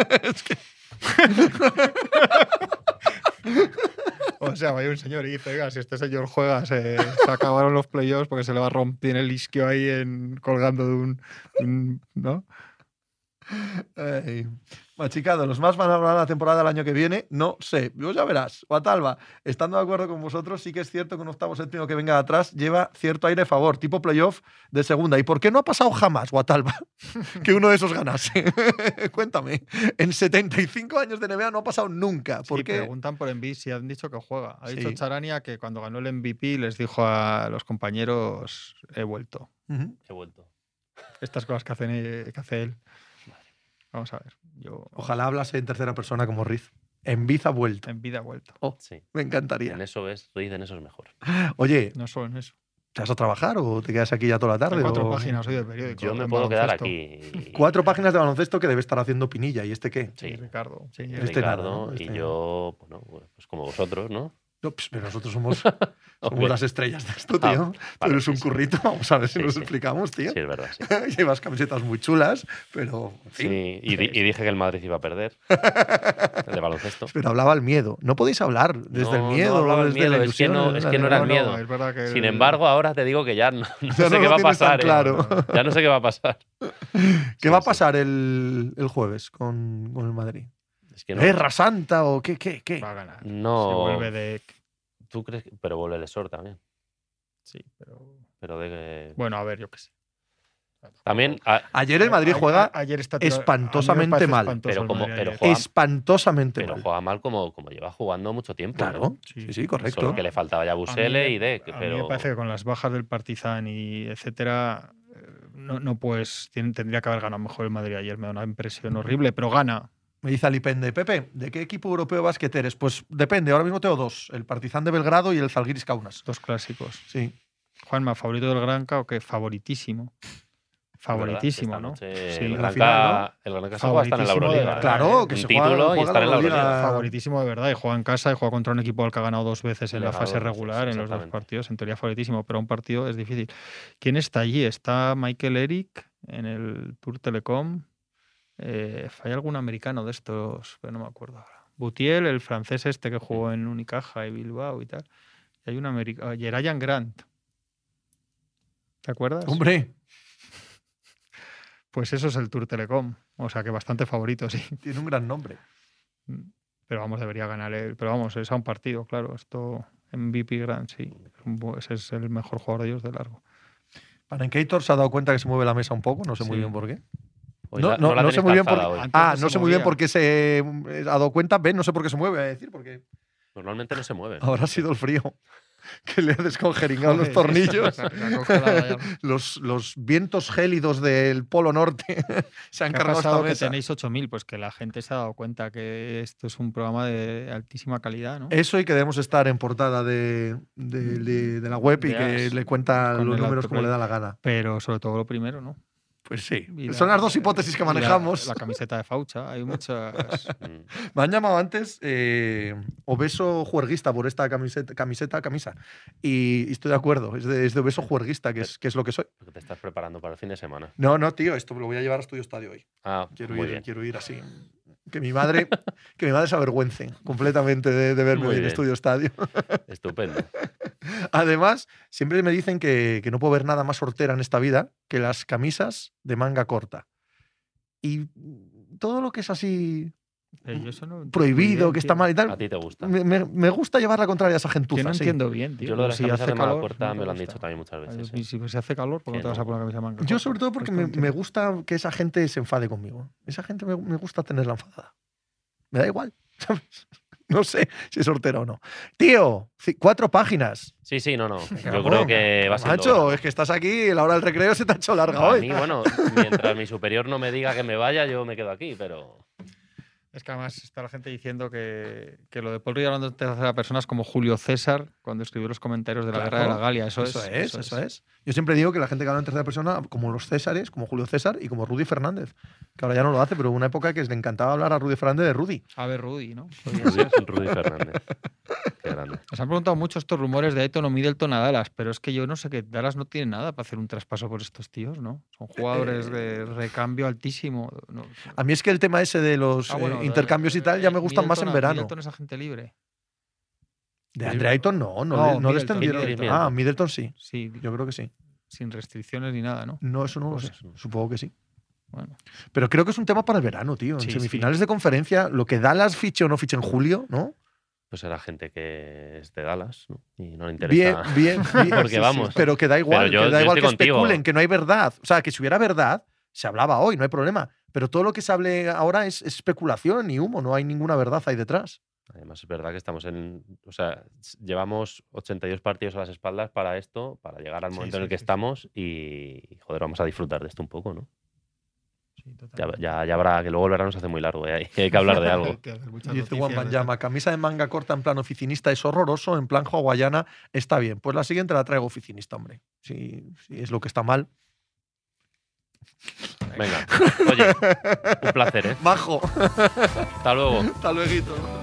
O sea, vaya un señor y dice, "Oiga, si este señor juega, se, se acabaron los playoffs porque se le va a romper el isquio ahí en, colgando de un, un- ¿no? Ay, Machicado, los más van a hablar la temporada del año que viene, no sé. Vos ya verás. Guatalba, estando de acuerdo con vosotros, sí que es cierto que un octavo séptimo que venga de atrás lleva cierto aire a favor, tipo playoff de segunda. ¿Y por qué no ha pasado jamás, Guatalba, que uno de esos ganase? Cuéntame. En 75 años de NBA no ha pasado nunca. ¿Por Sí, qué? preguntan por Embiid si han dicho que juega. Ha dicho Sí. Charania que cuando ganó el MVP les dijo a los compañeros, he vuelto. He vuelto. Estas cosas que, hacen, eh, que hace él. Vamos a ver. Yo, Ojalá hablase en tercera persona como Riz. En ha vuelto. En vida ha vuelto. Sí. Me encantaría. En eso es, Ruiz, en eso es mejor. Oye, No solo en eso. ¿te vas a trabajar o te quedas aquí ya toda la tarde? Hay cuatro o- páginas hoy de periódico. Yo me puedo quedar aquí. y- Cuatro páginas de baloncesto que debe estar haciendo Pinilla. ¿Y este qué? Sí, Sí. Ricardo. Sí, y Este nada, Ricardo ¿no? Este- y yo, bueno, pues como vosotros, ¿no? No, pues, pero nosotros somos, somos las estrellas de esto, Ah, tío. Tú vale, eres un sí, currito, vamos a ver si Sí, nos sí. explicamos, tío. Sí, es verdad, sí. Llevas camisetas muy chulas, pero. en fin. Sí, y, di- y dije que el Madrid iba a perder. El de baloncesto. Pero hablaba el miedo. No podéis hablar desde el no miedo, el desde la miedo, es que no- es que no era el miedo. es que Sin el- embargo, ahora te digo que ya no, no Ya sé no qué va a pasar. ¿eh? claro. Ya no sé qué va a pasar. ¿Qué Sí, va a sí. pasar el, el jueves con, con el Madrid? Es que no. ¿Guerra Santa o qué? qué, qué? va a ganar. No. Se vuelve de. ¿Tú crees que- Pero vuelve el Sor también. Sí, pero. Pero de. Bueno, a ver, yo qué sé. También. a- Ayer el Madrid a- juega ayer está espantosamente mal. espantoso Pero como- pero juega- espantosamente pero mal. juega mal como, como lleva jugando mucho tiempo. Claro, ¿no? sí, Sí. sí, correcto. Solo que le faltaba ya Busele me- y de. A mí me parece que con las bajas del Partizan y etcétera, eh, no, no pues tendría que haber ganado mejor el Madrid ayer. Me da una impresión horrible, pero gana. Me dice Alipende, Pepe, ¿de qué equipo europeo básquet eres? Pues depende, ahora mismo tengo dos, el Partizan de Belgrado y el Zalgiris Kaunas. Dos clásicos. Sí. Juanma, favorito del Granca o qué? Favoritísimo. Favoritísimo, ¿no? Sí, el la Granca, final, el Granca se juega hasta en la Euroliga. Claro, ¿eh? que Un se título juega- y estar en la Euroliga. Favoritísimo de verdad. Y juega en casa y juega contra un equipo al que ha ganado dos veces en la fase regular en los dos partidos. En teoría favoritísimo, pero un partido es difícil. ¿Quién está allí? Está Michael Eric en el Tour Telecom. Eh, ¿Hay algún americano de estos? Pero no me acuerdo ahora. Butiel, el francés este que jugó en Unicaja y Bilbao y tal. Y hay un americano. Jerayan Grant. ¿Te acuerdas? Hombre, Pues eso es el Tour Telecom. O sea que bastante favorito, sí. tiene un gran nombre. Pero vamos, debería ganar él. Pero vamos, es a un partido, claro. Esto MVP Grand, sí. Es un bu- Ese es el mejor jugador de ellos de largo. Panenkator se ha dado cuenta que se mueve la mesa un poco, no sé muy Sí. bien por qué. Hoy No, la- no, la no sé muy bien por hoy. Ah, no sé muy bien por qué se eh, ha dado cuenta. Ven, no sé por qué se mueve, voy a decir, porque Normalmente no se mueve. ahora ha sido el frío que le ha descongeringado los tornillos. ha- ha los, los vientos gélidos del Polo Norte se han ¿Qué ha cargado esta pasado que tenéis 8.000? Pues que la gente se ha dado cuenta que esto es un programa de altísima calidad, ¿no? Eso y que debemos estar en portada de, de- de- de la web y que le cuenta con los números como le da la gana. Pero sobre todo lo primero, ¿no? Pues sí. La- Son las dos hipótesis que la- manejamos. La, camiseta de Faucha. Hay muchas. Me han llamado antes eh, obeso juerguista por esta camiseta, camiseta camisa. Y, y estoy de acuerdo. Es de, es de obeso juerguista, que es, que es lo que soy. Porque te estás preparando para el fin de semana. No, no, tío, esto lo voy a llevar a Estudio Estadio hoy. Ah, Quiero, muy ir, bien. quiero ir así. Que mi madre, que mi madre se avergüence completamente de, de verme en. Estudio Estadio. Estupendo. Además, siempre me dicen que, que no puedo ver nada más hortera en esta vida que las camisas de manga corta. Y todo lo que es así Eh, yo eso no prohibido, bien, que está mal y A tal, ti te gusta. me, me- me gusta llevar la contraria a esa gentuza. Yo no sí. entiendo bien, tío. Yo lo de las Si camisas hace de manga calor, corta no me te lo han dicho también muchas veces. Y ¿eh? si, si hace calor, ¿por qué no te vas a poner la camisa de manga Yo sobre todo porque Pues me, me gusta que esa gente se enfade conmigo. Esa gente me, me gusta tenerla enfadada. Me da igual, ¿sabes? No sé si es hortera o no. Tío, cuatro páginas. Sí, sí, no, no. Yo creo que va a ser. Macho, es que estás aquí, la hora del recreo se te ha hecho larga A hoy. mí, bueno, mientras mi superior no me diga que me vaya, yo me quedo aquí, pero. Es que además está la gente diciendo que, que lo de Paul Rudd hablando en tercera persona es como Julio César cuando escribió los comentarios de la Claro, guerra de la Galia. Eso, Eso, es, es, eso es. Yo siempre digo que la gente que habla en tercera persona, como los Césares, como Julio César y como Rudy Fernández, que ahora ya no lo hace, pero hubo una época que le encantaba hablar a Rudy Fernández de Rudy. A ver, Rudy, ¿no? Rudy, Rudy Fernández. Qué grande. Nos han preguntado mucho estos rumores de Ayton o Middleton a Dallas, pero es que yo no sé que Dallas no tiene nada para hacer un traspaso por estos tíos, ¿no? Son jugadores de recambio altísimo. no- A mí es que el tema ese de los Ah, bueno, eh, de- intercambios y tal ya me gustan más en verano. Middleton es agente libre. De Andre Ayton no, no, No, le, no le extendieron. Ah, Middleton sí, Sí, yo creo que sí. Sin restricciones ni nada, ¿no? No, eso no lo Pues sé. Supongo que sí. Bueno, Pero creo que es un tema para el verano, tío. En Sí, sí. semifinales de conferencia, lo que Dallas fiche o no fiche en julio, ¿no? Pues era gente que es de Dallas, ¿no? Y no le Bien, interesa. bien, bien. Porque vamos. Pero que da igual, yo- que da igual que contigo. especulen, que no hay verdad. O sea, que si hubiera verdad, se hablaba hoy, no hay problema. Pero todo lo que se hable ahora es especulación y humo, no hay ninguna verdad ahí detrás. Además, es verdad que estamos en. O sea, llevamos 82 partidos a las espaldas para esto, para llegar al Sí, momento en el que sí, estamos y, y, joder, vamos a disfrutar de esto un poco, ¿no? sí, Ya, ya, ya habrá, que luego el verano se hace muy largo, ¿eh? hay, que hablar de algo. Dice Juan. Llama, camisa de manga corta en plan oficinista es horroroso, en plan hawaiana está bien. Pues la siguiente la traigo oficinista, hombre. Si, si es lo que está mal. Venga, oye, un placer, ¿eh? Bajo. Hasta luego. Hasta luego.